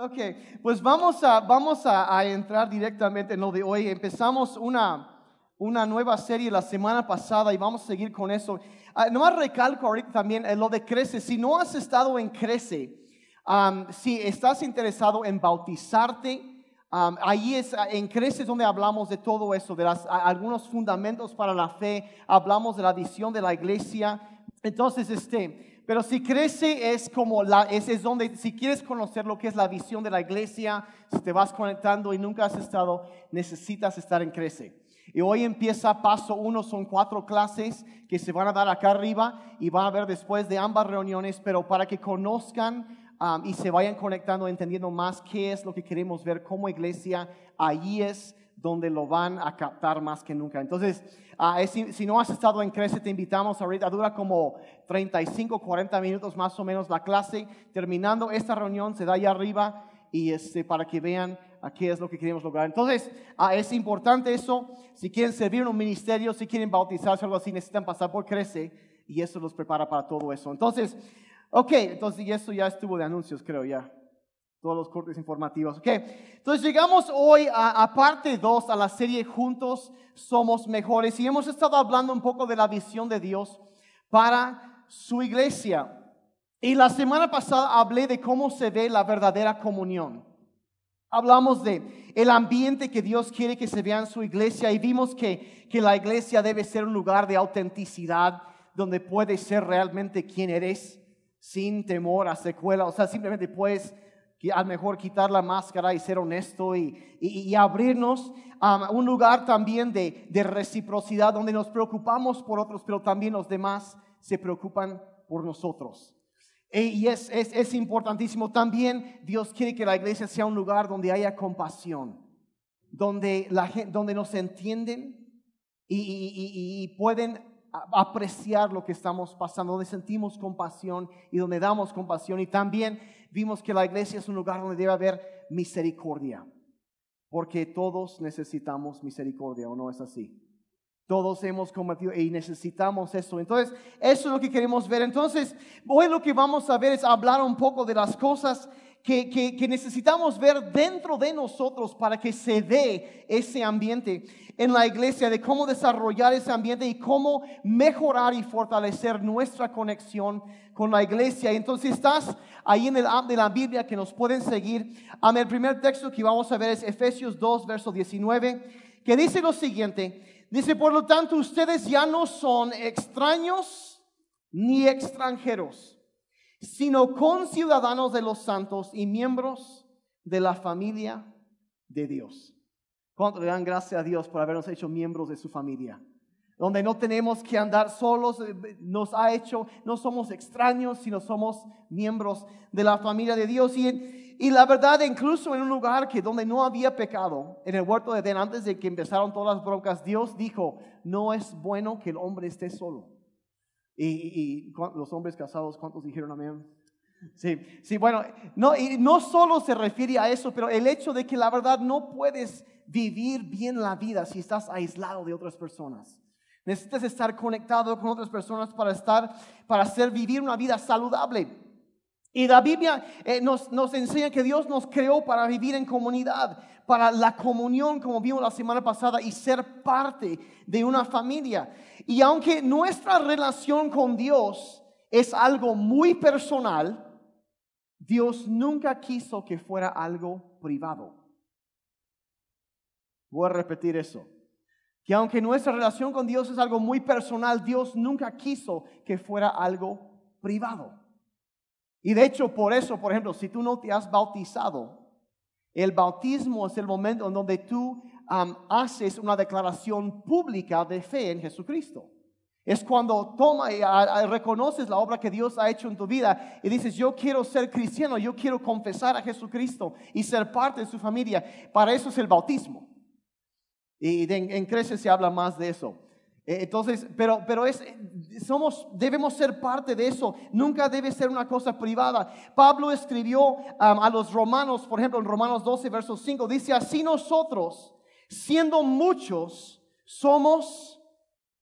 Ok, pues vamos a, vamos a, a entrar directamente en lo de hoy. Empezamos una, una nueva serie la semana pasada y vamos a seguir con eso. Uh, nomás recalco ahorita también eh, lo de Crece. Si no has estado en Crece, um, si estás interesado en bautizarte, um, ahí es, en Crece donde hablamos de todo eso, de las, algunos fundamentos para la fe, hablamos de la visión de la iglesia. Entonces, este, pero si crece es como la, es, es donde, si quieres conocer lo que es la visión de la iglesia, si te vas conectando y nunca has estado, necesitas estar en crece. Y hoy empieza paso uno, son cuatro clases que se van a dar acá arriba y van a ver después de ambas reuniones, pero para que conozcan um, y se vayan conectando, entendiendo más qué es lo que queremos ver como iglesia, ahí es donde lo van a captar más que nunca. Entonces, uh, si, no has estado en Crece, te invitamos ahorita, dura como 35, 40 minutos más o menos la clase. Terminando esta reunión, se da allá arriba y este, para que vean a qué es lo que queremos lograr. Entonces, uh, es importante eso. Si quieren servir en un ministerio, si quieren bautizarse o algo así, necesitan pasar por Crece y eso los prepara para todo eso. Entonces, ok, entonces, y eso ya estuvo de anuncios, creo ya todos los cortes informativos. Okay. Entonces llegamos hoy a, parte 2, a la serie Juntos Somos Mejores y hemos estado hablando un poco de la visión de Dios para su iglesia. Y la semana pasada hablé de cómo se ve la verdadera comunión. Hablamos de el ambiente que Dios quiere que se vea en su iglesia y vimos que, que la iglesia debe ser un lugar de autenticidad donde puedes ser realmente quien eres sin temor a secuela. O sea, simplemente puedes a mejor quitar la máscara y ser honesto y, y, abrirnos a un lugar también de, de, reciprocidad donde nos preocupamos por otros, pero también los demás se preocupan por nosotros. E, y es, es, es importantísimo. También Dios quiere que la iglesia sea un lugar donde haya compasión, donde, la donde nos entienden y, y pueden apreciar lo que estamos pasando, donde sentimos compasión y donde damos compasión. Y también vimos que la iglesia es un lugar donde debe haber misericordia, porque todos necesitamos misericordia, ¿o no es así? Todos hemos cometido y necesitamos eso. Entonces, eso es lo que queremos ver. Entonces, hoy lo que vamos a ver es hablar un poco de las cosas que, que, necesitamos ver dentro de nosotros para que se dé ese ambiente en la iglesia, de cómo desarrollar ese ambiente y cómo mejorar y fortalecer nuestra conexión con la iglesia. Entonces estás ahí en el app de la Biblia que nos pueden seguir. El primer texto que vamos a ver es Efesios 2, verso 19, que dice lo siguiente. Dice, por lo tanto, ustedes ya no son extraños ni extranjeros sino con ciudadanos de los santos y miembros de la familia de Dios. ¿Cuánto le dan gracias a Dios por habernos hecho miembros de su familia? Donde no tenemos que andar solos, eh, nos ha hecho, no somos extraños, sino somos miembros de la familia de Dios. Y, y la verdad, incluso en un lugar que donde no había pecado, en el huerto de Edén, antes de que empezaron todas las broncas, Dios dijo, no es bueno que el hombre esté solo. Y, los hombres casados, ¿cuántos dijeron amén? Sí, sí, bueno, no, y no solo se refiere a eso, pero el hecho de que la verdad no puedes vivir bien la vida si estás aislado de otras personas. Necesitas estar conectado con otras personas para estar, para hacer vivir una vida saludable. Y la Biblia eh, nos, nos enseña que Dios nos creó para vivir en comunidad, para la comunión, como vimos la semana pasada, y ser parte de una familia. Y aunque nuestra relación con Dios es algo muy personal, Dios nunca quiso que fuera algo privado. Voy a repetir eso. Que aunque nuestra relación con Dios es algo muy personal, Dios nunca quiso que fuera algo privado. Y de hecho, por eso, por ejemplo, si tú no te has bautizado, el bautismo es el momento en donde tú haces una declaración pública de fe en Jesucristo. Es cuando toma y reconoces la obra que Dios ha hecho en tu vida y dices, yo quiero ser cristiano, yo quiero confesar a Jesucristo y ser parte de su familia. Para eso es el bautismo. Y en, en Crece se habla más de eso. Eh, entonces, pero, pero es, somos, debemos ser parte de eso. Nunca debe ser una cosa privada. Pablo escribió a los romanos, por ejemplo, en Romanos 12, verso 5, dice, así nosotros, siendo muchos, somos,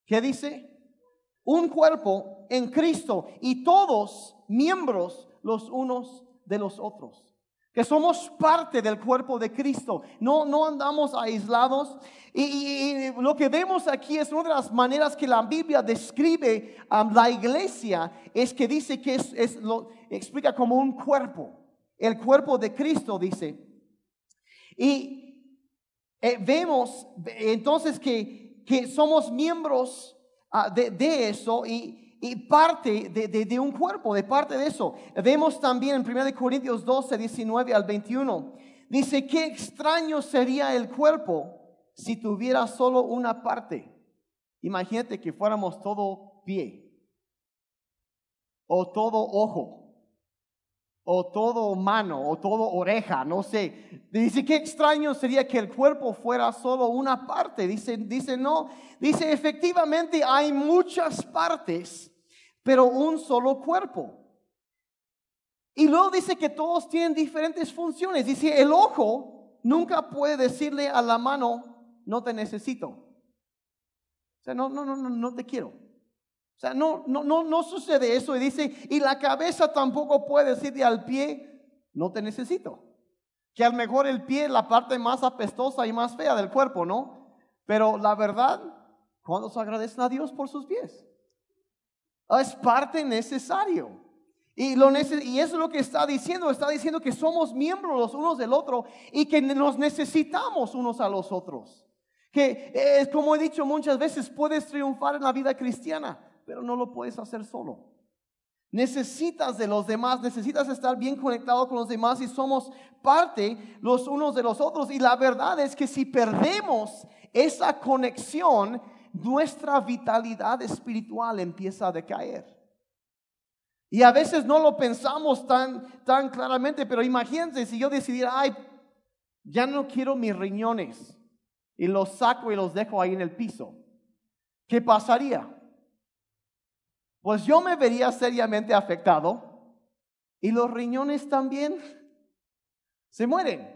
¿qué dice? Un cuerpo en Cristo y todos miembros los unos de los otros. Que somos parte del cuerpo de Cristo, no, no andamos aislados. Y, lo que vemos aquí es una de las maneras que la Biblia describe a la iglesia, es que dice que es, lo explica como un cuerpo, el cuerpo de Cristo, dice. Y eh, vemos entonces que, que somos miembros ah, de, de eso y, y parte de, un cuerpo, de parte de eso. Vemos también en 1 Corintios 12, 19 al 21. Dice, qué extraño sería el cuerpo si tuviera solo una parte. Imagínate que fuéramos todo pie, o todo ojo, o todo mano, o todo oreja, no sé. Dice, qué extraño sería que el cuerpo fuera solo una parte. Dice, dice, no, dice, efectivamente hay muchas partes, pero un solo cuerpo. Y luego dice que todos tienen diferentes funciones. Dice, el ojo nunca puede decirle a la mano, no te necesito. O sea, no, no, no, no, no te quiero. O sea, no, no, no, no sucede eso. Y dice, y la cabeza tampoco puede decirle al pie, no te necesito. Que a lo mejor el pie es la parte más apestosa y más fea del cuerpo, ¿no? Pero la verdad, ¿cuándo se agradecen a Dios por sus pies? Es parte necesario. Y, lo y eso es lo que está diciendo. Está diciendo que somos miembros los unos del otro y que nos necesitamos unos a los otros. Que es como he dicho muchas veces, puedes triunfar en la vida cristiana, pero no lo puedes hacer solo. Necesitas de los demás, necesitas estar bien conectado con los demás y somos parte los unos de los otros. Y la verdad es que si perdemos esa conexión, nuestra vitalidad espiritual empieza a decaer. Y a veces no lo pensamos tan, tan claramente, pero imagínense si yo decidiera, ay, ya no quiero mis riñones y los saco y los dejo ahí en el piso. ¿Qué pasaría? Pues yo me vería seriamente afectado y los riñones también se mueren.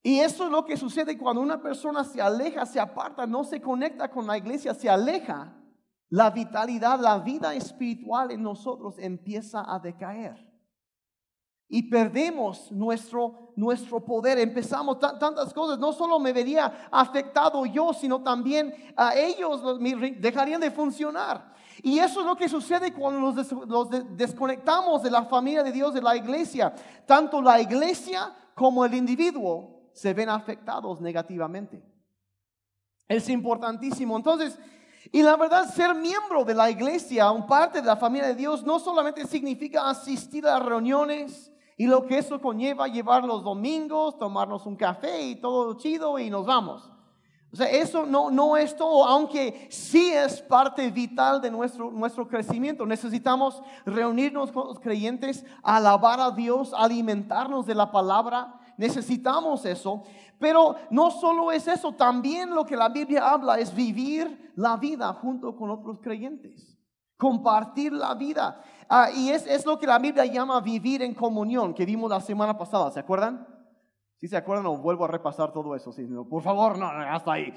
Y eso es lo que sucede cuando una persona se aleja, se aparta, no se conecta con la iglesia, se aleja. La vitalidad, la vida espiritual en nosotros empieza a decaer. Y perdemos nuestro, nuestro poder. Empezamos tantas cosas. No solo me vería afectado yo, sino también a ellos dejarían de funcionar. Y eso es lo que sucede cuando nos desconectamos de la familia de Dios, de la iglesia. Tanto la iglesia como el individuo se ven afectados negativamente. Es importantísimo. Entonces, y la verdad, ser miembro de la iglesia, un parte de la familia de Dios, no solamente significa asistir a reuniones y lo que eso conlleva, llevar los domingos, tomarnos un café y todo chido y nos vamos. O sea, eso no, no es todo, aunque sí es parte vital de nuestro, nuestro crecimiento. Necesitamos reunirnos con los creyentes, alabar a Dios, alimentarnos de la palabra, necesitamos eso. Pero no solo es eso, también lo que la Biblia habla es vivir la vida junto con otros creyentes, compartir la vida. Ah, y es, es lo que la Biblia llama vivir en comunión, que vimos la semana pasada, ¿se acuerdan? Si se acuerdan, o vuelvo a repasar todo eso. Sí, por favor, no, hasta ahí.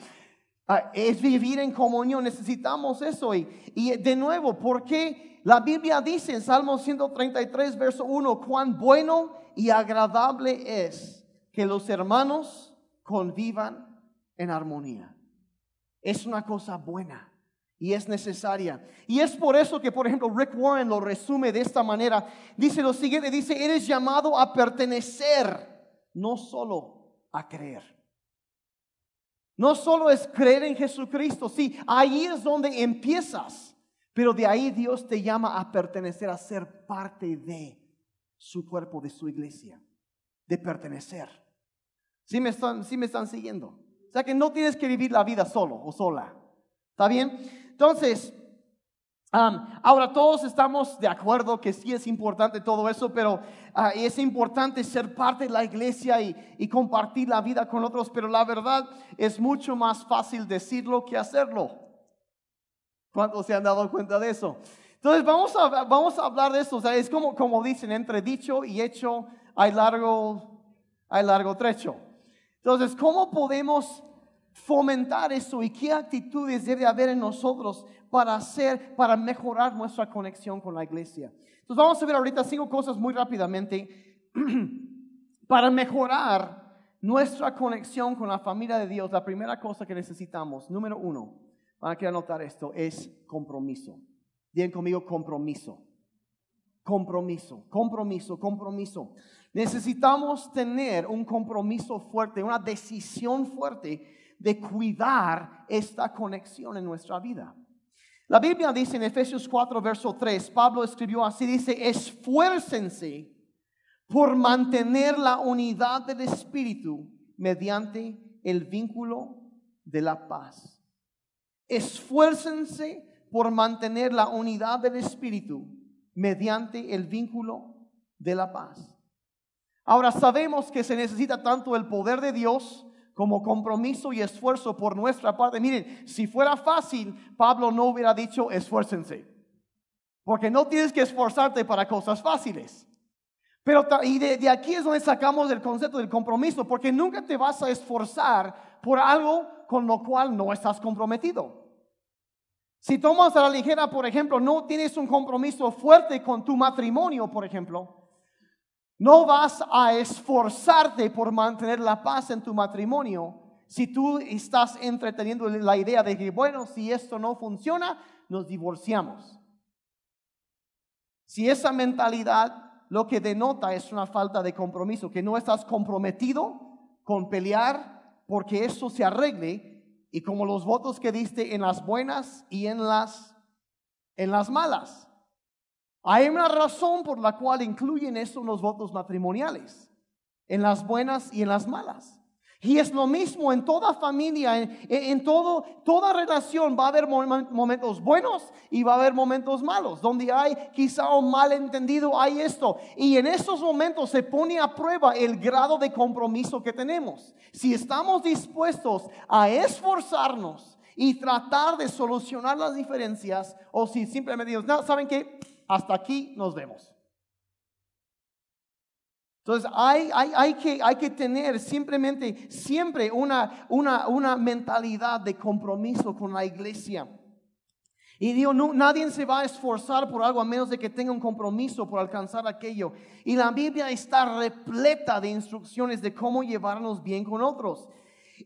Ah, es vivir en comunión, necesitamos eso. Y, y de nuevo, porque la Biblia dice en Salmo 133, verso 1, cuán bueno y agradable es que los hermanos convivan en armonía. Es una cosa buena y es necesaria. Y es por eso que, por ejemplo, Rick Warren lo resume de esta manera. Dice lo siguiente, dice, eres llamado a pertenecer, no solo a creer. No solo es creer en Jesucristo, sí, ahí es donde empiezas, pero de ahí Dios te llama a pertenecer, a ser parte de su cuerpo, de su iglesia, de pertenecer. ¿Sí me están, sí me están siguiendo? O sea que no tienes que vivir la vida solo o sola. ¿Está bien? Entonces, ahora todos estamos de acuerdo que sí es importante todo eso, pero ah, es importante ser parte de la iglesia y, compartir la vida con otros, pero la verdad es mucho más fácil decirlo que hacerlo. ¿Cuántos se han dado cuenta de eso? Entonces vamos a, vamos a hablar de eso. Es como, como dicen, entre dicho y hecho hay largo, hay largo trecho. Entonces, ¿cómo podemos fomentar eso y qué actitudes debe haber en nosotros para hacer, para mejorar nuestra conexión con la iglesia? Entonces, vamos a ver ahorita cinco cosas muy rápidamente para mejorar nuestra conexión con la familia de Dios, la primera cosa que necesitamos, número uno, para que anotar esto, es compromiso. Bien conmigo, compromiso. Compromiso, compromiso, compromiso. Necesitamos tener un compromiso fuerte, una decisión fuerte de cuidar esta conexión en nuestra vida. La Biblia dice en Efesios 4, verso 3, Pablo escribió así, dice, esfuércense por mantener la unidad del Espíritu mediante el vínculo de la paz. Esfuércense por mantener la unidad del Espíritu mediante el vínculo de la paz. Ahora sabemos que se necesita tanto el poder de Dios como compromiso y esfuerzo por nuestra parte. Miren, si fuera fácil, Pablo no hubiera dicho esfuércense, porque no tienes que esforzarte para cosas fáciles. Pero y de, aquí es donde sacamos el concepto del compromiso, porque nunca te vas a esforzar por algo con lo cual no estás comprometido. Si tomas a la ligera, por ejemplo, no tienes un compromiso fuerte con tu matrimonio, por ejemplo, no vas a esforzarte por mantener la paz en tu matrimonio si tú estás entreteniendo la idea de que, bueno, si esto no funciona, nos divorciamos. Si esa mentalidad lo que denota es una falta de compromiso, que no estás comprometido con pelear porque eso se arregle y como los votos que diste en las buenas y en las en las malas. Hay una razón por la cual incluyen eso en los votos matrimoniales, en las buenas y en las malas. Y es lo mismo en toda familia, en, todo, toda relación va a haber momentos buenos y va a haber momentos malos. Donde hay quizá un malentendido, hay esto. Y en esos momentos se pone a prueba el grado de compromiso que tenemos. Si estamos dispuestos a esforzarnos y tratar de solucionar las diferencias, o si simplemente dios no, ¿saben qué? Hasta aquí nos vemos. Entonces hay, hay, que, hay que tener simplemente, siempre una, una, una mentalidad de compromiso con la iglesia. Y digo, no, nadie se va a esforzar por algo a menos de que tenga un compromiso por alcanzar aquello. Y la Biblia está repleta de instrucciones de cómo llevarnos bien con otros.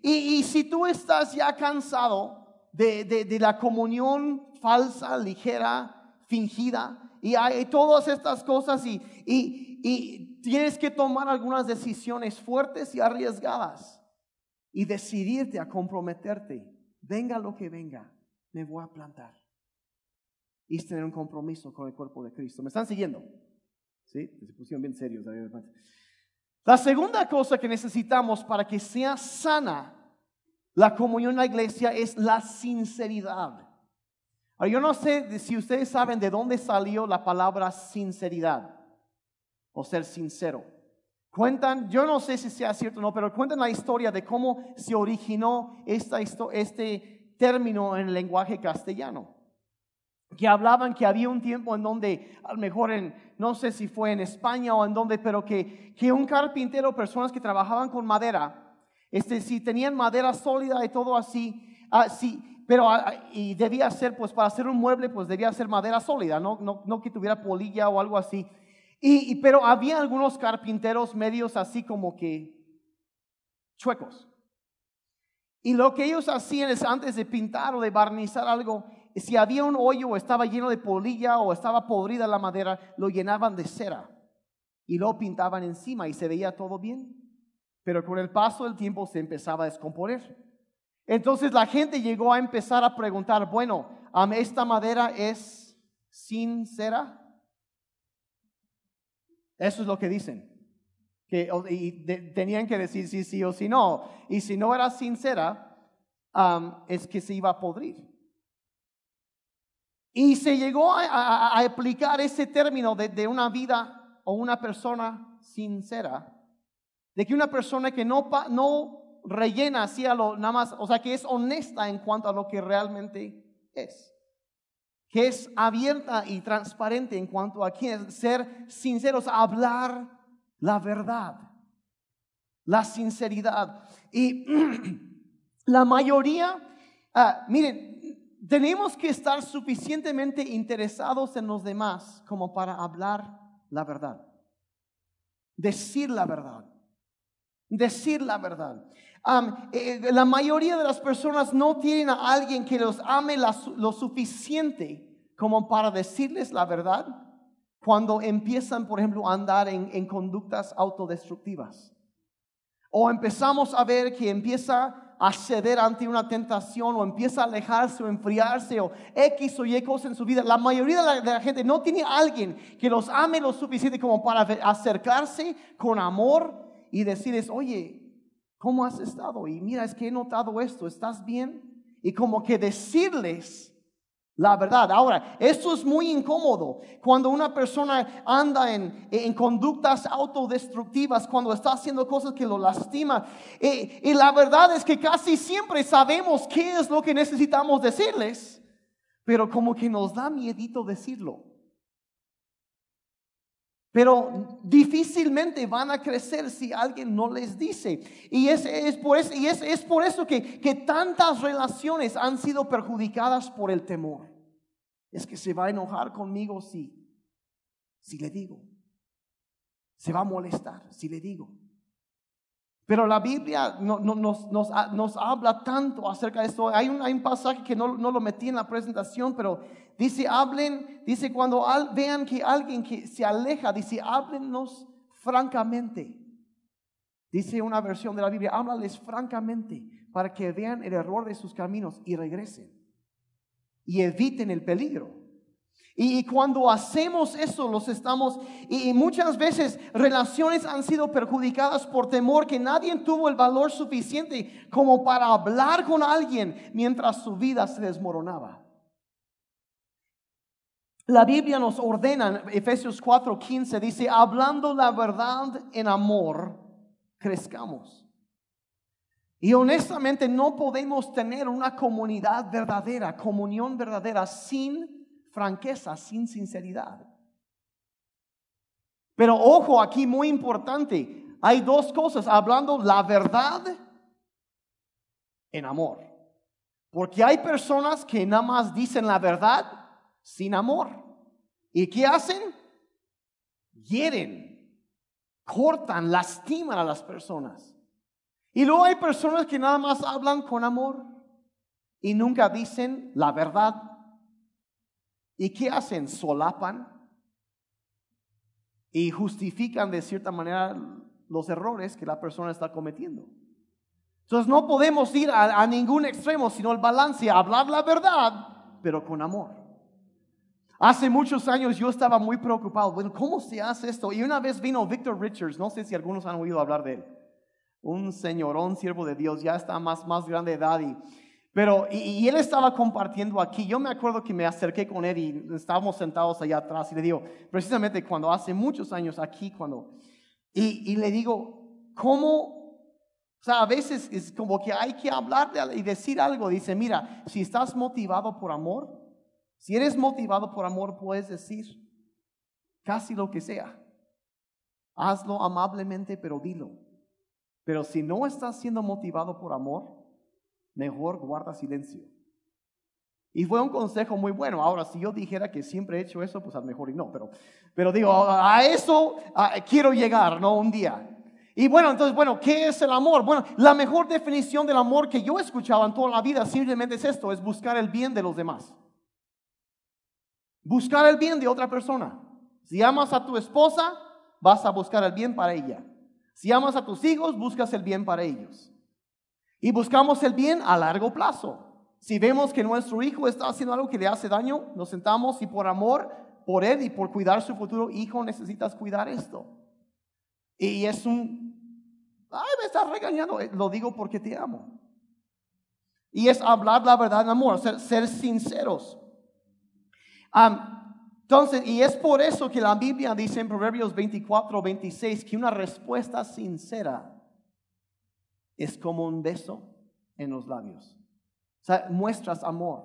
Y, y si tú estás ya cansado de, de, de la comunión falsa, ligera, fingida, y hay todas estas cosas y, y, tienes que tomar algunas decisiones fuertes y arriesgadas y decidirte a comprometerte. Venga lo que venga, me voy a plantar. Y tener un compromiso con el cuerpo de Cristo. ¿Me están siguiendo? ¿Sí? Se pusieron bien serios. La segunda cosa que necesitamos para que sea sana la comunión en la iglesia es la sinceridad yo no sé si ustedes saben de dónde salió la palabra sinceridad o ser sincero. Cuentan, yo no sé si sea cierto o no, pero cuentan la historia de cómo se originó este término en el lenguaje castellano. Que hablaban que había un tiempo en donde, a lo mejor en, no sé si fue en España o en donde, pero que, que un carpintero, personas que trabajaban con madera, este, si tenían madera sólida y todo así, así pero ah, ah, y debía ser, pues para hacer un mueble, pues debía ser madera sólida, no, no, no que tuviera polilla o algo así. Y, pero había algunos carpinteros medios así como que chuecos. Y lo que ellos hacían es antes de pintar o de barnizar algo, si había un hoyo o estaba lleno de polilla o estaba podrida la madera, lo llenaban de cera y lo pintaban encima y se veía todo bien. Pero con el paso del tiempo se empezaba a descomponer. Entonces la gente llegó a empezar a preguntar, bueno, ¿esta madera es sincera? Eso es lo que dicen. Que, y tenían que decir sí, sí o sí no. Y si no era sincera, es que se iba a podrir. Y se llegó a, aplicar ese término de, de, una vida o una persona sincera, de que una persona que no, no rellena así a lo nada más, o sea, que es honesta en cuanto a lo que realmente es. Que es abierta y transparente en cuanto a quién ser sinceros, hablar la verdad, la sinceridad. Y la mayoría, ah, miren, tenemos que estar suficientemente interesados en los demás como para hablar la verdad. decir la verdad. Decir la verdad. Eh, eh, la mayoría de las personas no tienen a alguien que los ame lo suficiente como para decirles la verdad cuando empiezan, por ejemplo, a andar en conductas autodestructivas. O empezamos a ver que empieza a ceder ante una tentación o empieza a alejarse o enfriarse o X o Y cosas en su vida. La mayoría de la, gente no tiene alguien que los ame lo suficiente como para acercarse con amor y decirles, oye, ¿cómo has estado? Y mira, es que he notado esto, ¿estás bien? Y como que decirles la verdad. Ahora, esto es muy incómodo cuando una persona anda en, conductas autodestructivas, cuando está haciendo cosas que lo lastiman. Y, y, la verdad es que casi siempre sabemos qué es lo que necesitamos decirles, pero como que nos da miedito decirlo. Pero difícilmente van a crecer si alguien no les dice. Y es, es por, eso, y es, es por eso que, que tantas relaciones han sido perjudicadas por el temor. Es que se va a enojar conmigo si, si le digo. Se va a molestar si le digo. Pero la Biblia no, nos, nos, nos, habla tanto acerca de esto. Hay un, hay un pasaje que no, no, lo metí en la presentación, pero dice, hablen, dice, cuando vean que alguien que se aleja, dice, háblennos francamente. Dice una versión de la Biblia, háblales francamente para que vean el error de sus caminos y regresen y eviten el peligro. Y, cuando hacemos eso, los estamos, y, muchas veces relaciones han sido perjudicadas por temor que nadie tuvo el valor suficiente como para hablar con alguien mientras su vida se desmoronaba. La Biblia nos ordena, Efesios 4:15 dice, hablando la verdad en amor, crezcamos. Y honestamente no podemos tener una comunidad verdadera, comunión verdadera sin franqueza, sin sinceridad. Pero ojo, aquí muy importante, hay dos cosas, hablando la verdad en amor. Porque hay personas que nada más dicen la verdad sin amor. ¿Y qué hacen? Hieren, cortan, lastiman a las personas. Y luego hay personas que nada más hablan con amor y nunca dicen la verdad ¿Y qué hacen? Solapan y justifican de cierta manera los errores que la persona está cometiendo. Entonces no podemos ir a, ningún extremo, sino el balance, hablar la verdad, pero con amor. Hace muchos años yo estaba muy preocupado, bueno, ¿cómo se hace esto? Y una vez vino Victor Richards, no sé si algunos han oído hablar de él, un señorón siervo de Dios, ya está más, más grande de edad y pero, y, él estaba compartiendo aquí. Yo me acuerdo que me acerqué con él y estábamos sentados allá atrás y le digo, precisamente cuando hace muchos años aquí, cuando, y, le digo, ¿cómo? O sea, a veces es como que hay que hablar y decir algo. Dice, mira, si estás motivado por amor, si eres motivado por amor, puedes decir casi lo que sea. Hazlo amablemente, pero dilo. Pero si no estás siendo motivado por amor, mejor guarda silencio. Y fue un consejo muy bueno. Ahora, si yo dijera que siempre he hecho eso, pues a lo mejor y no. Pero, pero digo, a eso quiero llegar, ¿no? Un día. Y bueno, entonces, bueno, ¿qué es el amor? Bueno, la mejor definición del amor que yo he escuchado en toda la vida simplemente es esto, es buscar el bien de los demás. Buscar el bien de otra persona. Si amas a tu esposa, vas a buscar el bien para ella. Si amas a tus hijos, buscas el bien para ellos. Y buscamos el bien a largo plazo. Si vemos que nuestro hijo está haciendo algo que le hace daño, nos sentamos y por amor, por él y por cuidar su futuro hijo, necesitas cuidar esto. Y es un, ay, me estás regañando, eh, lo digo porque te amo. Y es hablar la verdad en amor, ser, sinceros. Entonces, y es por eso que la Biblia dice en Proverbios 24, 26 que una respuesta sincera es como un beso en los labios. O sea, muestras amor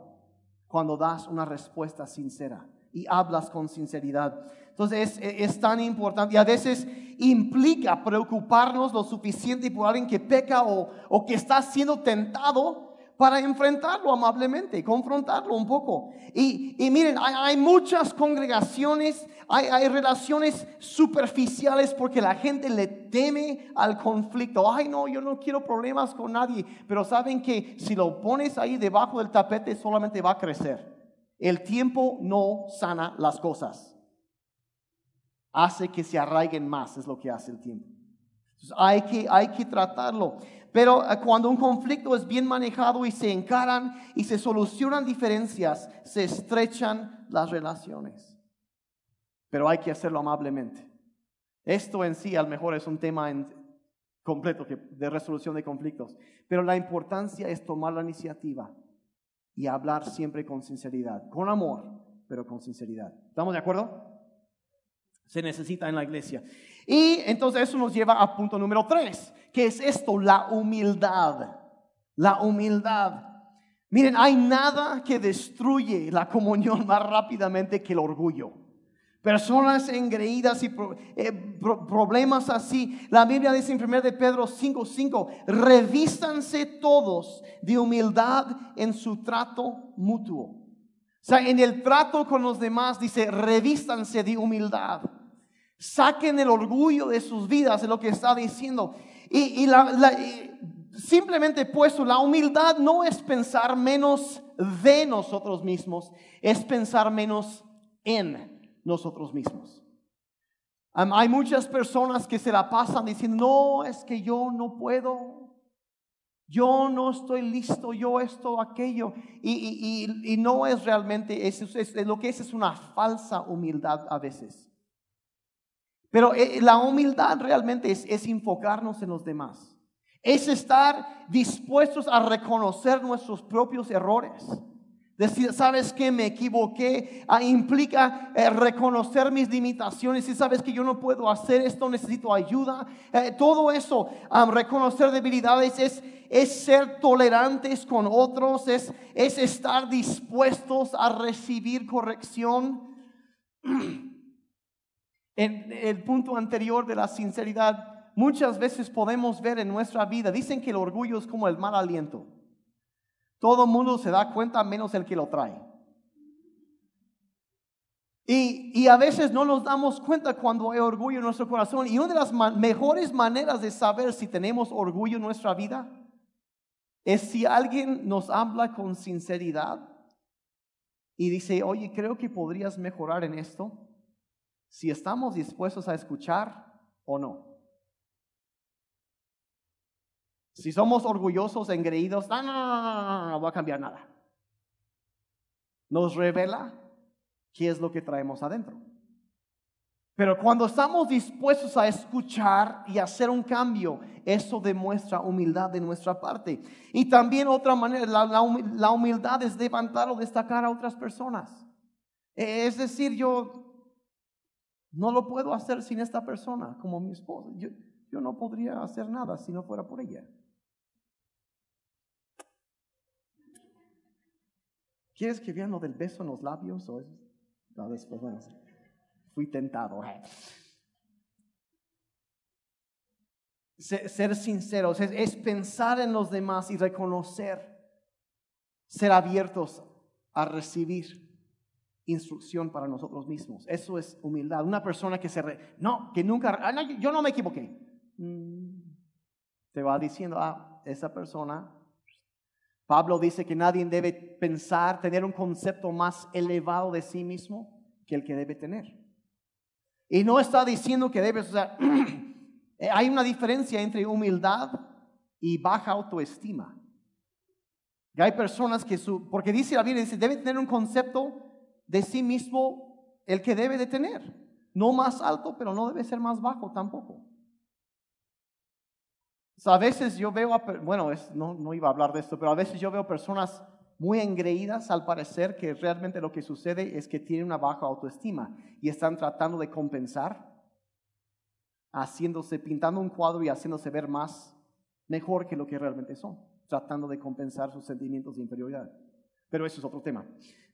cuando das una respuesta sincera y hablas con sinceridad. Entonces es, tan importante y a veces implica preocuparnos lo suficiente por alguien que peca o, o que está siendo tentado para enfrentarlo amablemente, confrontarlo un poco. Y, miren, hay, muchas congregaciones, hay, relaciones superficiales porque la gente le teme al conflicto. Ay, no, yo no quiero problemas con nadie, pero saben que si lo pones ahí debajo del tapete solamente va a crecer. El tiempo no sana las cosas. Hace que se arraiguen más, es lo que hace el tiempo. Hay que, hay que tratarlo. Pero eh, cuando un conflicto es bien manejado y se encaran y se solucionan diferencias, se estrechan las relaciones. Pero hay que hacerlo amablemente. Esto en sí a lo mejor es un tema completo de resolución de conflictos. Pero la importancia es tomar la iniciativa y hablar siempre con sinceridad, con amor, pero con sinceridad. ¿Estamos de acuerdo? Se necesita en la iglesia. Y entonces eso nos lleva a punto número tres, que es esto, la humildad. La humildad. Miren, hay nada que destruye la comunión más rápidamente que el orgullo. Personas engreídas y eh, problemas así. La Biblia dice en 1 de Pedro 5:5, revístanse todos de humildad en su trato mutuo. O sea, en el trato con los demás dice, revístanse de humildad. Saquen el orgullo de sus vidas, es lo que está diciendo. Y, simplemente puesto, la humildad no es pensar menos de nosotros mismos, es pensar menos en nosotros mismos. hay muchas personas que se la pasan diciendo, no, es que yo no puedo, yo no estoy listo, yo esto, aquello. Y, no es realmente, eso es, lo que es es una falsa humildad a veces. Pero eh, la humildad realmente es, es enfocarnos en los demás. Es estar dispuestos a reconocer nuestros propios errores Decir, sabes que me equivoqué, ah, implica eh, reconocer mis limitaciones. Y sabes que yo no puedo hacer esto, necesito ayuda. Eh, todo eso, reconocer debilidades, es, ser tolerantes con otros, es estar dispuestos a recibir corrección. En el punto anterior de la sinceridad, muchas veces podemos ver en nuestra vida, dicen que el orgullo es como el mal aliento. Todo mundo se da cuenta menos el que lo trae. Y, a veces no nos damos cuenta cuando hay orgullo en nuestro corazón. Y una de las mejores maneras de saber si tenemos orgullo en nuestra vida es si alguien nos habla con sinceridad y dice, oye, creo que podrías mejorar en esto. Si estamos dispuestos a escuchar o no. Si somos orgullosos, engreídos, no, no, no, no, no, voy a cambiar nada. Nos revela qué es lo que traemos adentro. Pero cuando estamos dispuestos a escuchar y hacer un cambio, eso demuestra humildad de nuestra parte. Y también otra manera, la, humildad es levantar o destacar a otras personas. E, es decir, yo no lo puedo hacer sin esta persona, como mi esposa. Yo, yo no podría hacer nada si no fuera por ella. ¿Quieres que vean lo del beso en los labios? O no, después, fui tentado. Ser, sinceros es, pensar en los demás y reconocer, ser abiertos a recibir instrucción para nosotros mismos. Eso es humildad. Una persona que se... no, que nunca... Ah, yo no me equivoqué. Mm, te va diciendo, ah, esa persona Pablo dice que nadie debe pensar, tener un concepto más elevado de sí mismo que el que debe tener. Y no está diciendo que debes, o sea, hay una diferencia entre humildad y baja autoestima. Y hay personas que, su, porque dice la Biblia, dice, debe tener un concepto de sí mismo el que debe de tener. No más alto, pero no debe ser más bajo tampoco a veces yo veo, bueno, no, no iba a hablar de esto, pero a veces yo veo personas muy engreídas al parecer que realmente lo que sucede es que tienen una baja autoestima y están tratando de compensar, haciéndose, pintando un cuadro y haciéndose ver más, mejor que lo que realmente son, tratando de compensar sus sentimientos de inferioridad. Pero eso es otro tema.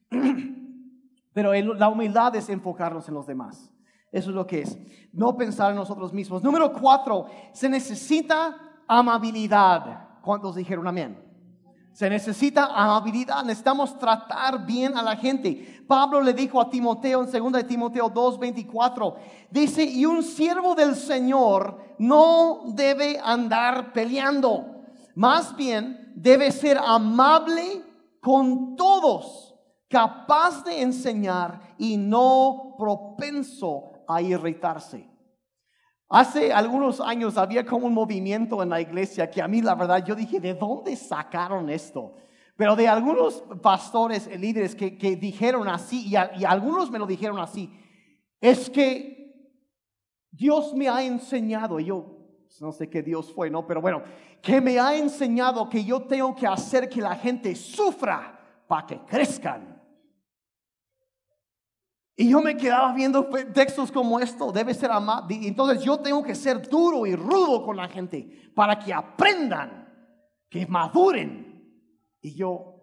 Pero la humildad es enfocarnos en los demás. Eso es lo que es. No pensar en nosotros mismos. Número cuatro, se necesita amabilidad. ¿Cuántos dijeron amén? Se necesita amabilidad, necesitamos tratar bien a la gente. Pablo le dijo a Timoteo en 2 Timoteo 2:24, dice, y un siervo del Señor no debe andar peleando, más bien debe ser amable con todos, capaz de enseñar y no propenso a irritarse. Hace algunos años había como un movimiento en la iglesia que a mí la verdad yo dije, ¿de dónde sacaron esto? Pero de algunos pastores, líderes que, dijeron así, y, y algunos me lo dijeron así, es que Dios me ha enseñado, y yo no sé qué Dios fue, ¿no? Pero bueno, que me ha enseñado que yo tengo que hacer que la gente sufra para que crezcan. Y yo me quedaba viendo textos como esto, debe ser amado. Entonces yo tengo que ser duro y rudo con la gente para que aprendan, que maduren. Y yo,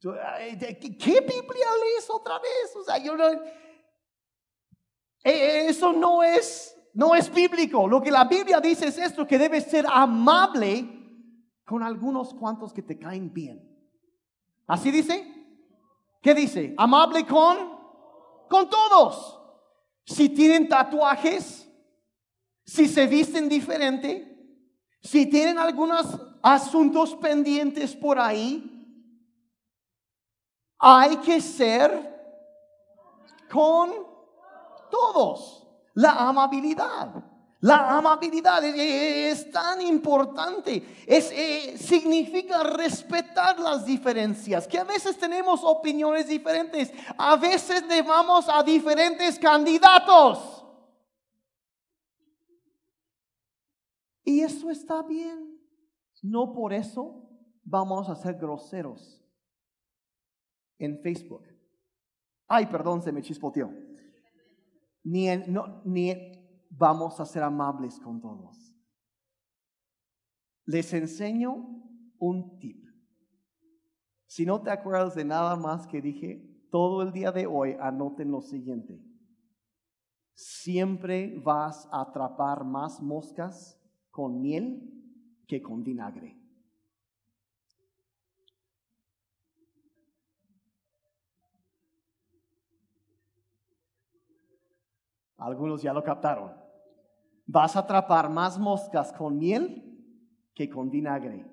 ¿qué Biblia lees otra vez? O sea, yo no, e, eso no es, no es bíblico. Lo que la Biblia dice es esto, que debe ser amable con algunos cuantos que te caen bien. ¿Así dice? ¿Qué dice? Amable con, con todos. Si tienen tatuajes, si se visten diferente, si tienen algunos asuntos pendientes por ahí, hay que ser con todos. La amabilidad. La amabilidad es, tan importante. Eh, significa respetar las diferencias. Que a veces tenemos opiniones diferentes. A veces le vamos a diferentes candidatos. Y eso está bien. No por eso vamos a ser groseros en Facebook. Ay, perdón, se me chispoteó. Ni no, ni vamos a ser amables con todos. Les enseño un tip. Si no te acuerdas de nada más que dije, todo el día de hoy anoten lo siguiente. Siempre vas a atrapar más moscas con miel que con vinagre. Algunos ya lo captaron. Vas a atrapar más moscas con miel que con vinagre.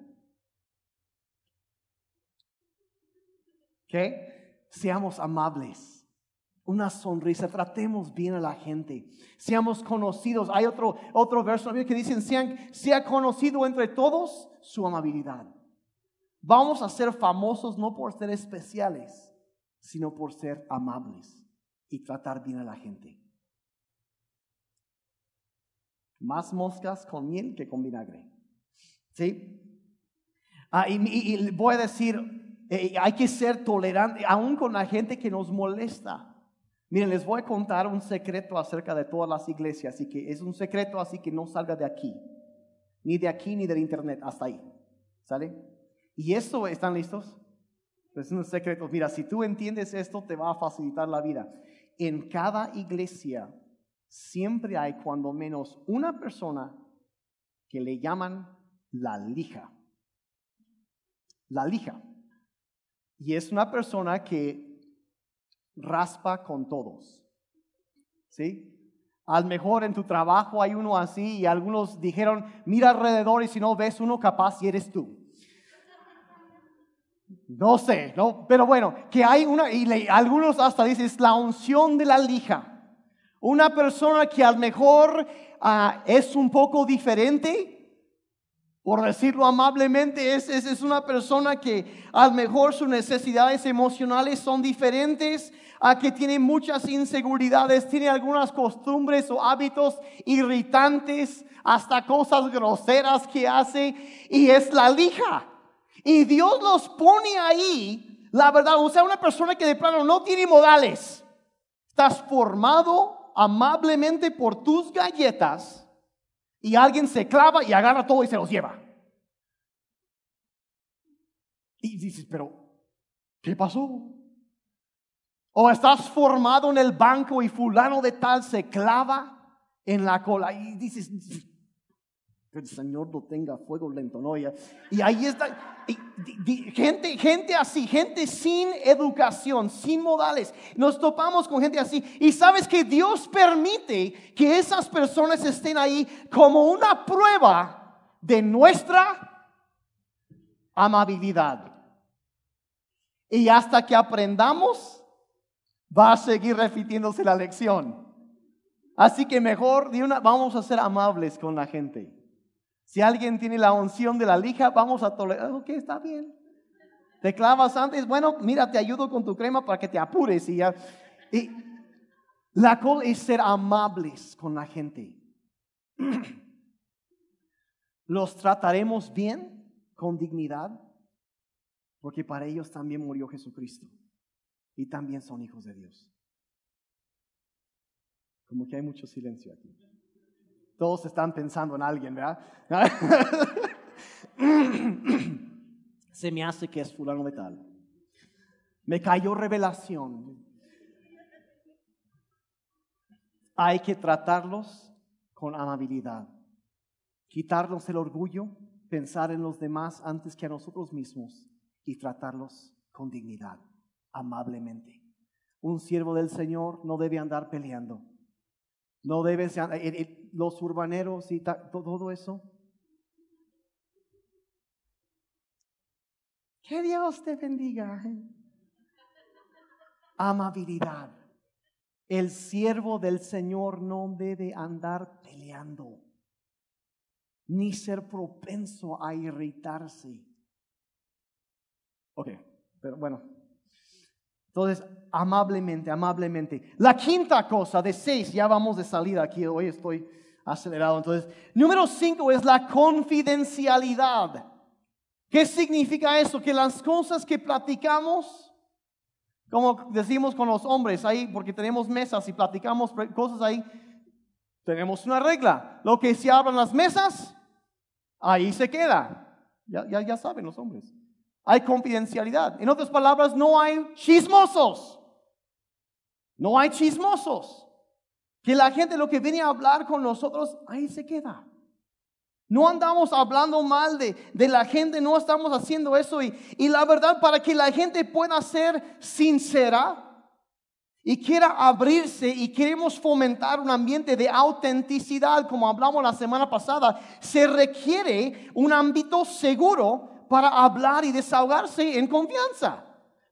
¿Qué? Seamos amables. Una sonrisa, tratemos bien a la gente. Seamos conocidos. Hay otro, otro verso que dicen, sean, sea conocido entre todos su amabilidad. Vamos a ser famosos no por ser especiales, sino por ser amables y tratar bien a la gente. Más moscas con miel que con vinagre. ¿Sí? Ah, y, voy a decir, eh, hay que ser tolerante, aún con la gente que nos molesta. Miren, les voy a contar un secreto acerca de todas las iglesias, así que es un secreto, así que no salga de aquí, ni de aquí ni del internet, hasta ahí. ¿Sale? Y esto, ¿están listos? Es un secreto. Mira, si tú entiendes esto, te va a facilitar la vida. En cada iglesia siempre hay cuando menos una persona que le llaman la lija. La lija. Y es una persona que raspa con todos. ¿Sí? Al mejor en tu trabajo hay uno así y algunos dijeron, mira alrededor y si no ves uno capaz y eres tú. No sé, ¿no? Pero bueno, que hay una, y algunos hasta dicen, es la unción de la lija. Una persona que a lo mejor ah, es un poco diferente, por decirlo amablemente, es, es, una persona que a lo mejor sus necesidades emocionales son diferentes, a que tiene muchas inseguridades, tiene algunas costumbres o hábitos irritantes, hasta cosas groseras que hace, y es la lija. Y Dios los pone ahí, la verdad, o sea, una persona que de plano no tiene modales. Estás formado amablemente por tus galletas y alguien se clava y agarra todo y se los lleva. Y dices, pero, ¿qué pasó? O estás formado en el banco y fulano de tal se clava en la cola y dices, el Señor lo tenga fuego lento, ¿no? Y, ahí está, gente, gente así, gente sin educación, sin modales. Nos topamos con gente así. Y sabes que Dios permite que esas personas estén ahí como una prueba de nuestra amabilidad. Y hasta que aprendamos, va a seguir repitiéndose la lección. Así que mejor vamos a ser amables con la gente. Si alguien tiene la unción de la lija, vamos a tolerar. Ok, está bien. Te clavas antes, bueno, mira, te ayudo con tu crema para que te apures. Y, ya. y la cosa es ser amables con la gente. Los trataremos bien, con dignidad, porque para ellos también murió Jesucristo y también son hijos de Dios. Como que hay mucho silencio aquí. Todos están pensando en alguien, ¿verdad? Se me hace que es fulano de tal. Me cayó revelación. Hay que tratarlos con amabilidad. Quitarnos el orgullo, pensar en los demás antes que a nosotros mismos y tratarlos con dignidad, amablemente. Un siervo del Señor no debe andar peleando. No debe eh, eh, los urbaneros y todo eso. Que Dios te bendiga. ¿eh? Amabilidad. El siervo del Señor no debe andar peleando, ni ser propenso a irritarse. Ok, pero bueno. Entonces, amablemente, amablemente. La quinta cosa de seis, ya vamos de salida aquí, hoy estoy acelerado. Entonces, número cinco es la confidencialidad. ¿Qué significa eso? Que las cosas que platicamos, como decimos con los hombres ahí, porque tenemos mesas y platicamos cosas ahí, tenemos una regla. Lo que se habla en las mesas, ahí se queda. Ya, ya, ya saben los hombres hay confidencialidad. En otras palabras, no hay chismosos. No hay chismosos. Que la gente lo que viene a hablar con nosotros, ahí se queda. No andamos hablando mal de, de la gente, no estamos haciendo eso. Y, y la verdad, para que la gente pueda ser sincera y quiera abrirse y queremos fomentar un ambiente de autenticidad, como hablamos la semana pasada, se requiere un ámbito seguro para hablar y desahogarse en confianza.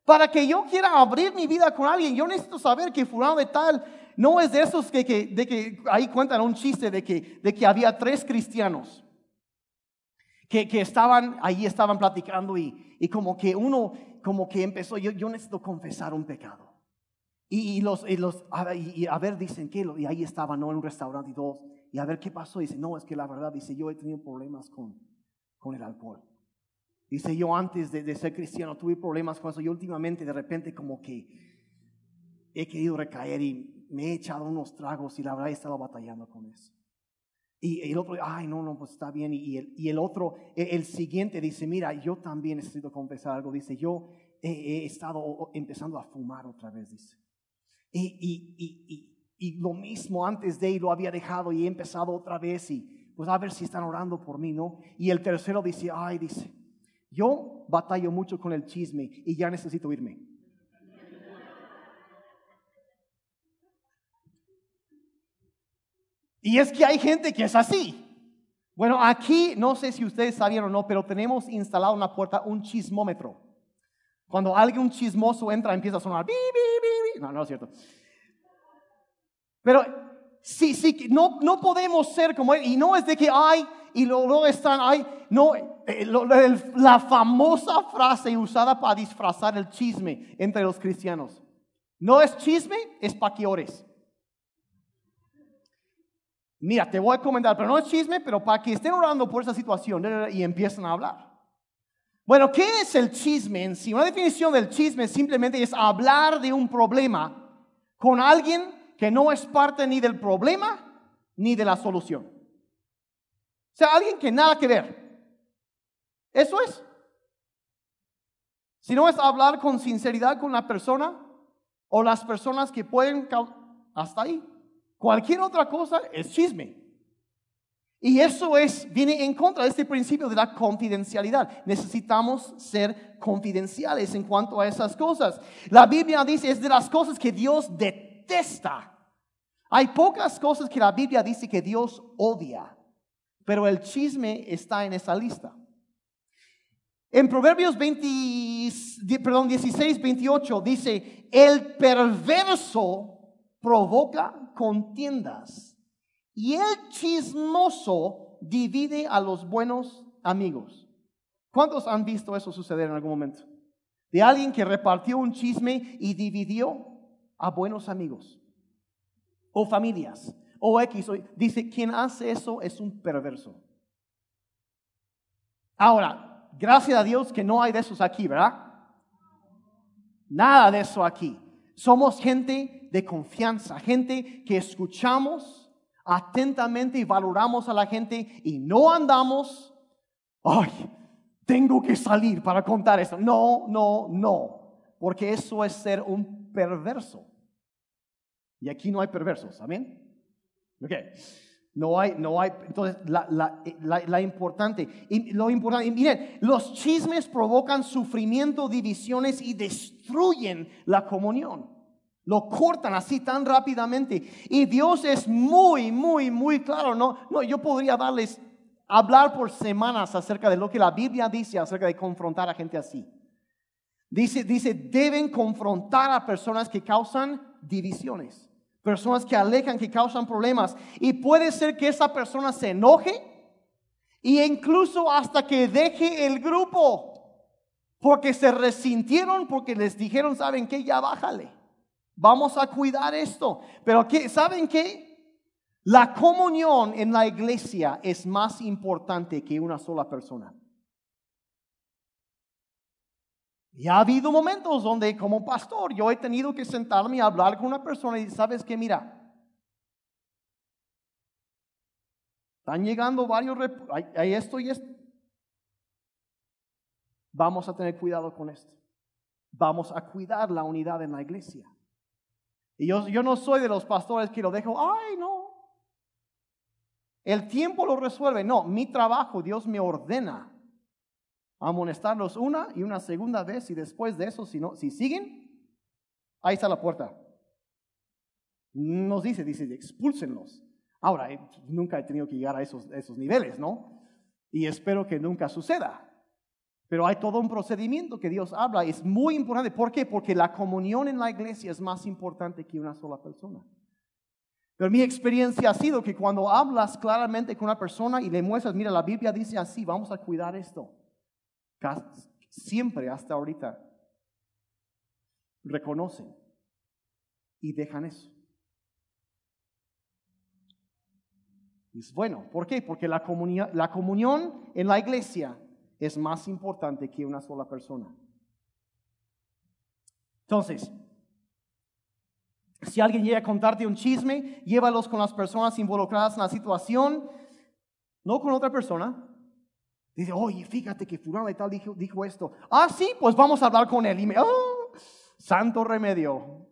Para que yo quiera abrir mi vida con alguien, yo necesito saber que fulano de tal no es de esos que, de que ahí cuentan un chiste de que, de que había tres cristianos que, que estaban, ahí estaban platicando y, y, como que uno, como que empezó, yo, yo necesito confesar un pecado. Y, los, y los y, a ver, dicen que, y ahí estaban, ¿no? En un restaurante y dos, y a ver qué pasó. Dice, no, es que la verdad, dice, yo he tenido problemas con, con el alcohol. Dice, yo antes de, ser cristiano tuve problemas con eso y últimamente de repente como que he querido recaer y me he echado unos tragos y la verdad he estado batallando con eso. Y el otro, ay, no, no, pues está bien. Y el, y el otro, el, siguiente dice, mira, yo también necesito confesar algo. Dice, yo he, estado empezando a fumar otra vez, dice. Y, y, y, y, lo mismo antes de ir lo había dejado y he empezado otra vez y pues a ver si están orando por mí, ¿no? Y el tercero dice, ay, dice, yo batallo mucho con el chisme y ya necesito irme. Y es que hay gente que es así. Bueno, aquí no sé si ustedes sabían o no, pero tenemos instalado en la puerta un chismómetro. Cuando alguien chismoso entra, empieza a sonar. Bi, bi, no, no es cierto. Pero sí, sí, no, no podemos ser como él. Y no es de que hay y luego están ahí. No, la famosa frase usada para disfrazar el chisme entre los cristianos. No es chisme, es pa' que ores. Mira, te voy a comentar, pero no es chisme, pero para que estén orando por esa situación y empiezan a hablar. Bueno, ¿qué es el chisme en sí? Una definición del chisme simplemente es hablar de un problema con alguien que no es parte ni del problema ni de la solución. O sea, alguien que nada que ver. Eso es. Si no es hablar con sinceridad con la persona o las personas que pueden, hasta ahí. Cualquier otra cosa es chisme. Y eso es, viene en contra de este principio de la confidencialidad. Necesitamos ser confidenciales en cuanto a esas cosas. La Biblia dice es de las cosas que Dios detesta. Hay pocas cosas que la Biblia dice que Dios odia, pero el chisme está en esa lista. En Proverbios 20, perdón, 16, 28 dice, el perverso provoca contiendas y el chismoso divide a los buenos amigos. ¿Cuántos han visto eso suceder en algún momento? De alguien que repartió un chisme y dividió a buenos amigos o familias o X. Dice, quien hace eso es un perverso. Ahora, Gracias a Dios que no hay de esos aquí, ¿verdad? Nada de eso aquí. Somos gente de confianza, gente que escuchamos atentamente y valoramos a la gente y no andamos, ay, tengo que salir para contar eso. No, no, no, porque eso es ser un perverso. Y aquí no hay perversos, amén. Ok. No hay, no hay, entonces la, la, la, importante, y lo importante, y miren, los chismes provocan sufrimiento, divisiones y destruyen la comunión. Lo cortan así tan rápidamente. Y Dios es muy, muy, muy claro. No, no, yo podría darles, hablar por semanas acerca de lo que la Biblia dice acerca de confrontar a gente así. Dice, dice, deben confrontar a personas que causan divisiones personas que alejan, que causan problemas. Y puede ser que esa persona se enoje e incluso hasta que deje el grupo. Porque se resintieron, porque les dijeron, ¿saben qué? Ya bájale. Vamos a cuidar esto. Pero ¿qué? ¿saben qué? La comunión en la iglesia es más importante que una sola persona. Y ha habido momentos donde como pastor yo he tenido que sentarme y hablar con una persona y sabes que mira, están llegando varios, hay, esto y esto. Vamos a tener cuidado con esto. Vamos a cuidar la unidad en la iglesia. Y yo, yo no soy de los pastores que lo dejo, ay no. El tiempo lo resuelve. No, mi trabajo Dios me ordena amonestarlos una y una segunda vez y después de eso, si, no, si siguen, ahí está la puerta. Nos dice, dice, expúlsenlos. Ahora, eh, nunca he tenido que llegar a esos, esos niveles, ¿no? Y espero que nunca suceda. Pero hay todo un procedimiento que Dios habla. Es muy importante. ¿Por qué? Porque la comunión en la iglesia es más importante que una sola persona. Pero mi experiencia ha sido que cuando hablas claramente con una persona y le muestras, mira, la Biblia dice así, vamos a cuidar esto siempre hasta ahorita reconocen y dejan eso. Es bueno, ¿por qué? Porque la, la comunión en la iglesia es más importante que una sola persona. Entonces, si alguien llega a contarte un chisme, llévalos con las personas involucradas en la situación, no con otra persona, Dice, oye, fíjate que fulano y tal dijo, dijo, esto. Ah, sí, pues vamos a hablar con él. Y me, oh, santo remedio.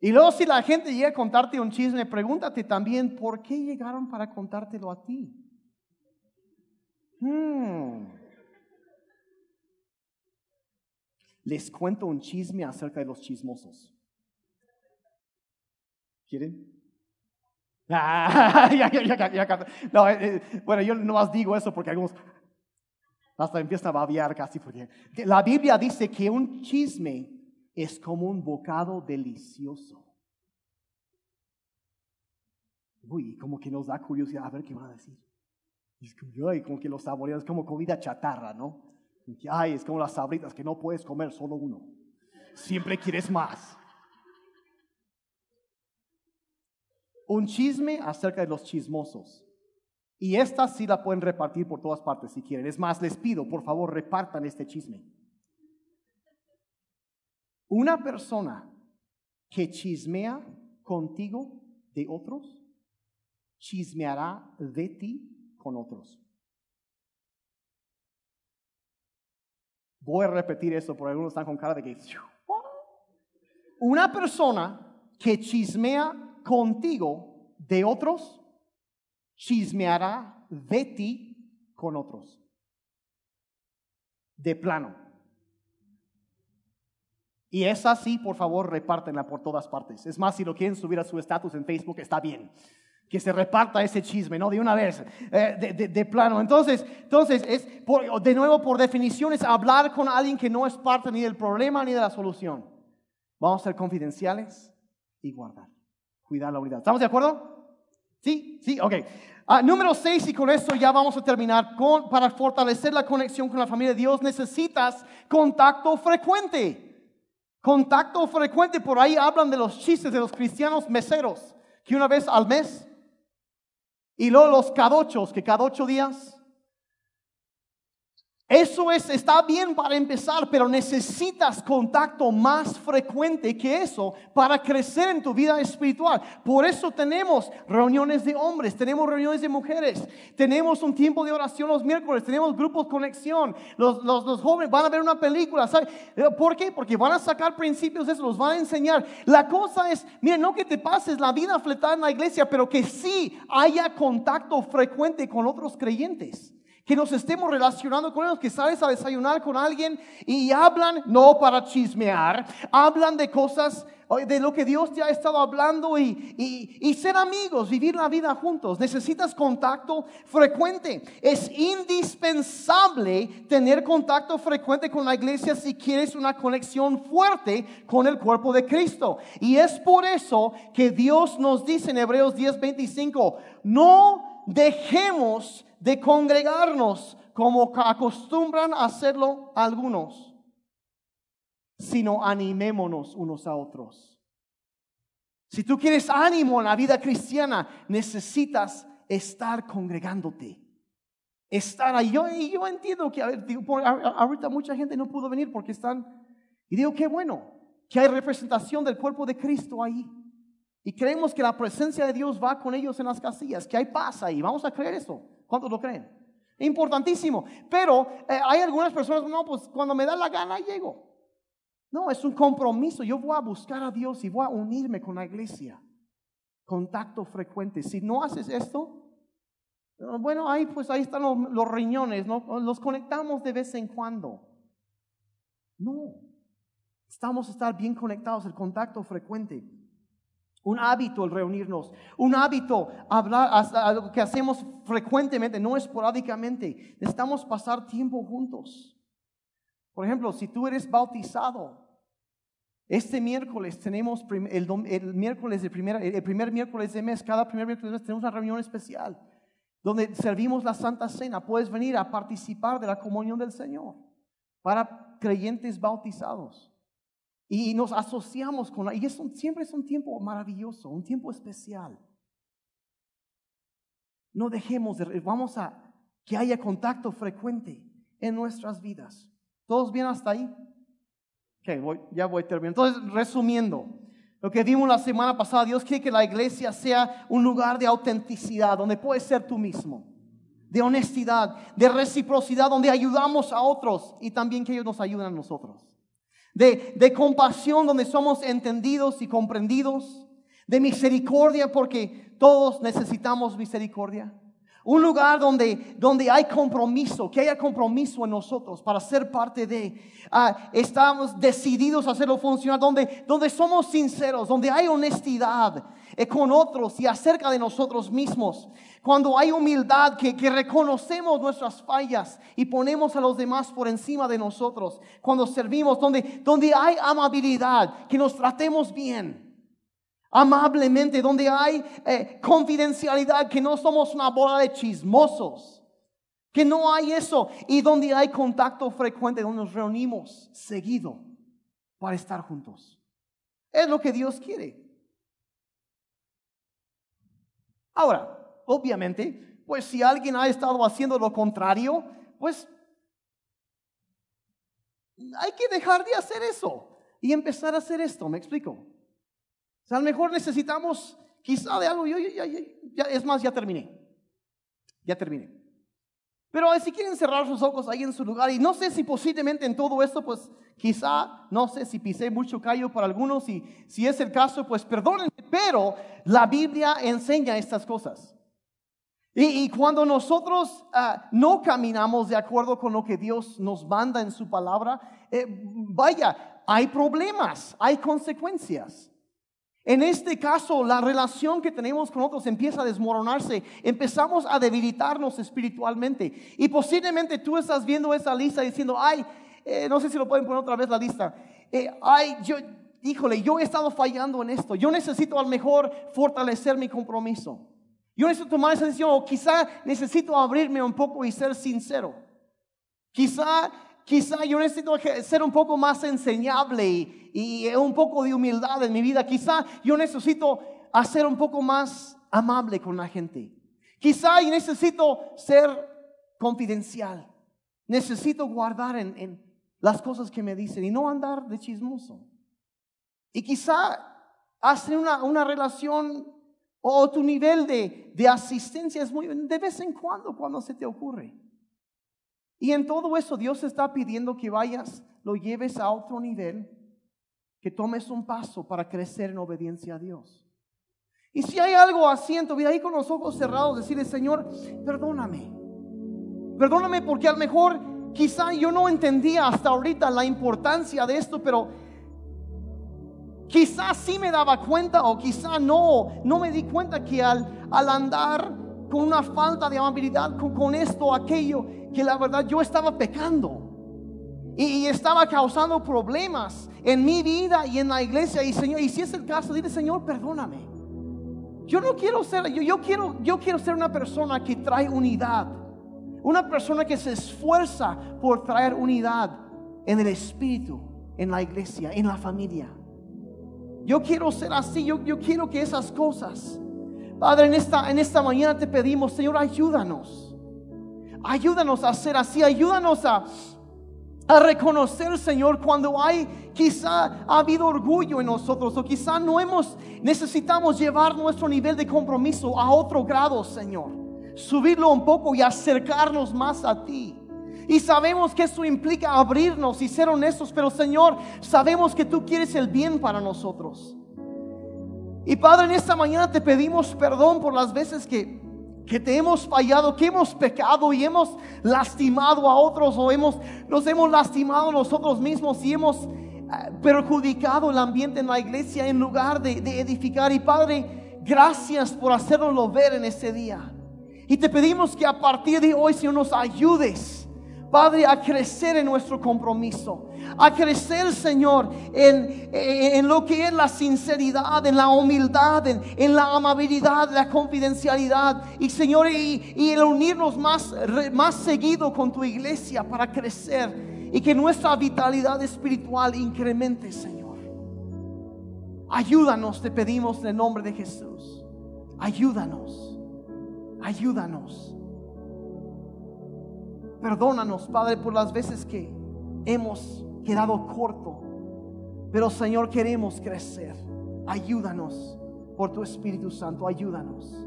Y luego si la gente llega a contarte un chisme, pregúntate también, ¿por qué llegaron para contártelo a ti? Hmm. Les cuento un chisme acerca de los chismosos. ¿Quieren? no, eh, eh, bueno, yo no más digo eso porque algunos hasta empiezan a babear casi porque la Biblia dice que un chisme es como un bocado delicioso. Uy, como que nos da curiosidad a ver qué van a decir. Es como que los saboreos, es como comida chatarra, ¿no? Ay, es como las sabritas que no puedes comer solo uno. Siempre quieres más. Un chisme acerca de los chismosos. Y esta sí la pueden repartir por todas partes si quieren. Es más, les pido, por favor, repartan este chisme. Una persona que chismea contigo de otros, chismeará de ti con otros. Voy a repetir eso porque algunos están con cara de que... Una persona que chismea contigo de otros chismeará de ti con otros. De plano. Y es así, por favor, repártenla por todas partes. Es más, si lo quieren subir a su estatus en Facebook, está bien. Que se reparta ese chisme, ¿no? De una vez, eh, de, plano. Entonces, entonces es de nuevo, por definición, es hablar con alguien que no es parte ni del problema ni de la solución. Vamos a ser confidenciales y guardar. Cuidar la unidad. ¿Estamos de acuerdo? Sí, sí, ok. Ah, número seis, y con esto ya vamos a terminar. Con, para fortalecer la conexión con la familia de Dios necesitas contacto frecuente. Contacto frecuente, por ahí hablan de los chistes de los cristianos meseros, que una vez al mes, y luego los cadochos, que cada ocho días, eso es, está bien para empezar, pero necesitas contacto más frecuente que eso para crecer en tu vida espiritual. Por eso tenemos reuniones de hombres, tenemos reuniones de mujeres, tenemos un tiempo de oración los miércoles, tenemos grupos conexión, los, los, jóvenes van a ver una película. ¿sabes? ¿Por qué? Porque van a sacar principios de eso, los van a enseñar. La cosa es, mira, no que te pases la vida fletada en la iglesia, pero que sí haya contacto frecuente con otros creyentes que nos estemos relacionando con ellos, que sales a desayunar con alguien y hablan, no para chismear, hablan de cosas, de lo que Dios te ha estado hablando y, y, ser amigos, vivir la vida juntos. Necesitas contacto frecuente. Es indispensable tener contacto frecuente con la iglesia si quieres una conexión fuerte con el cuerpo de Cristo. Y es por eso que Dios nos dice en Hebreos 10:25, no dejemos de congregarnos como acostumbran a hacerlo algunos, sino animémonos unos a otros. Si tú quieres ánimo en la vida cristiana, necesitas estar congregándote. Estar ahí. Yo, yo entiendo que ahorita mucha gente no pudo venir porque están... Y digo, qué bueno que hay representación del cuerpo de Cristo ahí. Y creemos que la presencia de Dios va con ellos en las casillas, que hay paz ahí. Vamos a creer eso. ¿Cuántos lo creen? Importantísimo. Pero eh, hay algunas personas, no, pues cuando me da la gana llego. No, es un compromiso. Yo voy a buscar a Dios y voy a unirme con la iglesia. Contacto frecuente. Si no haces esto, bueno, ahí pues ahí están los, riñones, ¿no? Los conectamos de vez en cuando. No. Estamos a estar bien conectados, el contacto frecuente. Un hábito el reunirnos, un hábito hablar, algo que hacemos frecuentemente, no esporádicamente. Necesitamos pasar tiempo juntos. Por ejemplo, si tú eres bautizado, este miércoles tenemos el, miércoles el primer miércoles de mes, cada primer miércoles de mes tenemos una reunión especial donde servimos la Santa Cena. Puedes venir a participar de la comunión del Señor para creyentes bautizados. Y nos asociamos con la... Y eso siempre es un tiempo maravilloso, un tiempo especial. No dejemos de... Vamos a que haya contacto frecuente en nuestras vidas. ¿Todos bien hasta ahí? Ok, ya voy terminando. Entonces, resumiendo, lo que vimos la semana pasada, Dios quiere que la iglesia sea un lugar de autenticidad, donde puedes ser tú mismo, de honestidad, de reciprocidad, donde ayudamos a otros y también que ellos nos ayuden a nosotros de, compasión donde somos entendidos y comprendidos, de misericordia porque todos necesitamos misericordia. Un lugar donde, donde hay compromiso, que haya compromiso en nosotros para ser parte de. Ah, estamos decididos a hacerlo funcionar, donde, donde somos sinceros, donde hay honestidad eh, con otros y acerca de nosotros mismos cuando hay humildad, que, reconocemos nuestras fallas y ponemos a los demás por encima de nosotros, cuando servimos, donde, donde hay amabilidad, que nos tratemos bien. Amablemente, donde hay eh, confidencialidad, que no somos una bola de chismosos, que no hay eso, y donde hay contacto frecuente, donde nos reunimos seguido para estar juntos. Es lo que Dios quiere. Ahora, obviamente, pues si alguien ha estado haciendo lo contrario, pues hay que dejar de hacer eso y empezar a hacer esto, ¿me explico? Sea, a lo mejor necesitamos quizá de algo, yo, ya, es más, ya terminé, ya terminé. Pero si quieren cerrar sus ojos ahí en su lugar, y no sé si posiblemente en todo esto, pues quizá, no sé si pisé mucho callo para algunos, y si es el caso, pues perdónenme, pero la Biblia enseña estas cosas. Y, cuando nosotros ah, no caminamos de acuerdo con lo que Dios nos manda en su palabra, eh, vaya, hay problemas, hay consecuencias. En este caso, la relación que tenemos con otros empieza a desmoronarse, empezamos a debilitarnos espiritualmente. Y posiblemente tú estás viendo esa lista diciendo, ay, eh, no sé si lo pueden poner otra vez la lista, eh, ay, yo, híjole, yo he estado fallando en esto, yo necesito al mejor fortalecer mi compromiso. Yo necesito tomar esa decisión o quizá necesito abrirme un poco y ser sincero. Quizá, quizá yo necesito ser un poco más enseñable y, y un poco de humildad en mi vida. Quizá yo necesito hacer un poco más amable con la gente. Quizá yo necesito ser confidencial. Necesito guardar en, en las cosas que me dicen y no andar de chismoso. Y quizá hacer una, una relación o tu nivel de, de asistencia es muy de vez en cuando, cuando se te ocurre. Y en todo eso Dios está pidiendo que vayas, lo lleves a otro nivel, que tomes un paso para crecer en obediencia a Dios. Y si hay algo así en ahí con los ojos cerrados, decirle, Señor, perdóname. Perdóname porque a lo mejor quizá yo no entendía hasta ahorita la importancia de esto, pero Quizás sí me daba cuenta o quizá no, no me di cuenta que al, al andar con una falta de amabilidad con, con esto, aquello, que la verdad yo estaba pecando. Y, estaba causando problemas en mi vida y en la iglesia. Y Señor, y si es el caso, dile Señor, perdóname. Yo no quiero ser, yo, yo, quiero, yo quiero ser una persona que trae unidad. Una persona que se esfuerza por traer unidad en el espíritu, en la iglesia, en la familia. Yo quiero ser así, yo, yo quiero que esas cosas. Padre, en esta, en esta mañana te pedimos, Señor, ayúdanos. Ayúdanos a ser así, ayúdanos a, a reconocer, Señor, cuando hay quizá ha habido orgullo en nosotros o quizá no hemos, necesitamos llevar nuestro nivel de compromiso a otro grado, Señor. Subirlo un poco y acercarnos más a ti. Y sabemos que eso implica abrirnos y ser honestos, pero Señor, sabemos que tú quieres el bien para nosotros. Y Padre, en esta mañana te pedimos perdón por las veces que, que te hemos fallado, que hemos pecado y hemos lastimado a otros o hemos, nos hemos lastimado nosotros mismos y hemos eh, perjudicado el ambiente en la iglesia en lugar de, de edificar. Y Padre, gracias por hacernoslo ver en este día. Y te pedimos que a partir de hoy, Señor, nos ayudes Padre, a crecer en nuestro compromiso, a crecer, Señor, en, lo que es la sinceridad, en la humildad, en, la amabilidad, la confidencialidad. Y, Señor, y, y el unirnos más, más seguido con tu iglesia para crecer y que nuestra vitalidad espiritual incremente, Señor. Ayúdanos, te pedimos en el nombre de Jesús. Ayúdanos, ayúdanos. Perdónanos, Padre, por las veces que hemos quedado corto. Pero Señor, queremos crecer. Ayúdanos por tu Espíritu Santo, ayúdanos.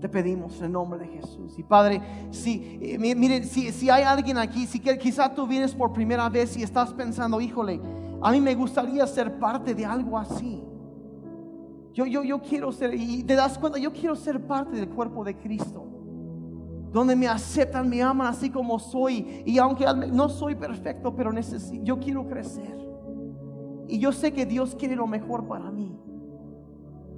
Te pedimos en nombre de Jesús. Y Padre, si, eh, miren, si, si, hay alguien aquí, si quizá tú vienes por primera vez y estás pensando, híjole, a mí me gustaría ser parte de algo así. Yo, yo, yo quiero ser, y te das cuenta, yo quiero ser parte del cuerpo de Cristo donde me aceptan, me aman así como soy. Y aunque no soy perfecto, pero necesito, yo quiero crecer. Y yo sé que Dios quiere lo mejor para mí.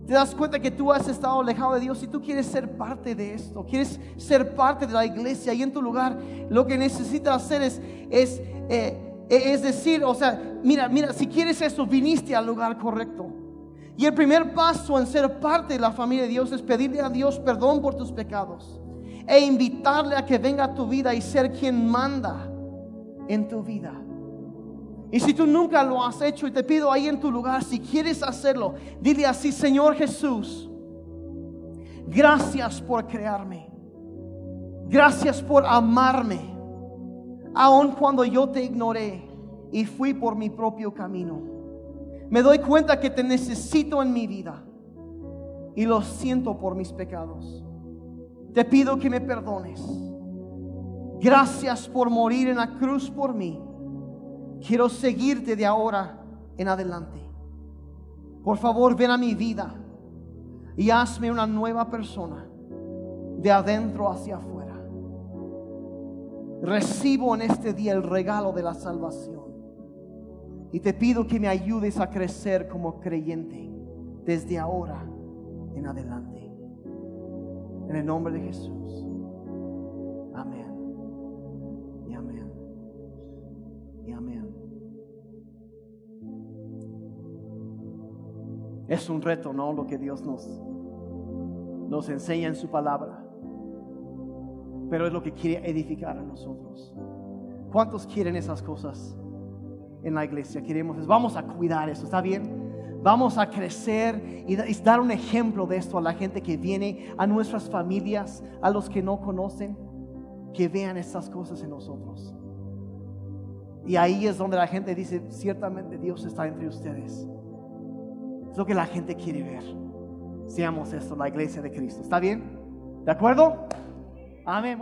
Te das cuenta que tú has estado alejado de Dios y tú quieres ser parte de esto, quieres ser parte de la iglesia y en tu lugar lo que necesitas hacer es, es, eh, es decir, o sea, mira, mira, si quieres eso, viniste al lugar correcto. Y el primer paso en ser parte de la familia de Dios es pedirle a Dios perdón por tus pecados e invitarle a que venga a tu vida y ser quien manda en tu vida. Y si tú nunca lo has hecho y te pido ahí en tu lugar, si quieres hacerlo, dile así, Señor Jesús, gracias por crearme. Gracias por amarme, aun cuando yo te ignoré y fui por mi propio camino. Me doy cuenta que te necesito en mi vida y lo siento por mis pecados. Te pido que me perdones. Gracias por morir en la cruz por mí. Quiero seguirte de ahora en adelante. Por favor, ven a mi vida. y hazme una nueva persona de adentro hacia afuera. Recibo en este día el regalo de la salvación y te pido que me ayudes a crecer como creyente desde ahora en adelante. En el nombre de Jesús. Amén. Y amén. Y amén. Es un reto, ¿no? Lo que Dios nos, nos enseña en su palabra. Pero es lo que quiere edificar a nosotros. ¿Cuántos quieren esas cosas en la iglesia? Queremos, vamos a cuidar eso, ¿está bien? Vamos a crecer y dar un ejemplo de esto a la gente que viene, a nuestras familias, a los que no conocen, que vean estas cosas en nosotros. Y ahí es donde la gente dice, ciertamente Dios está entre ustedes. Es lo que la gente quiere ver. Seamos esto, la iglesia de Cristo. ¿Está bien? ¿De acuerdo? Amén.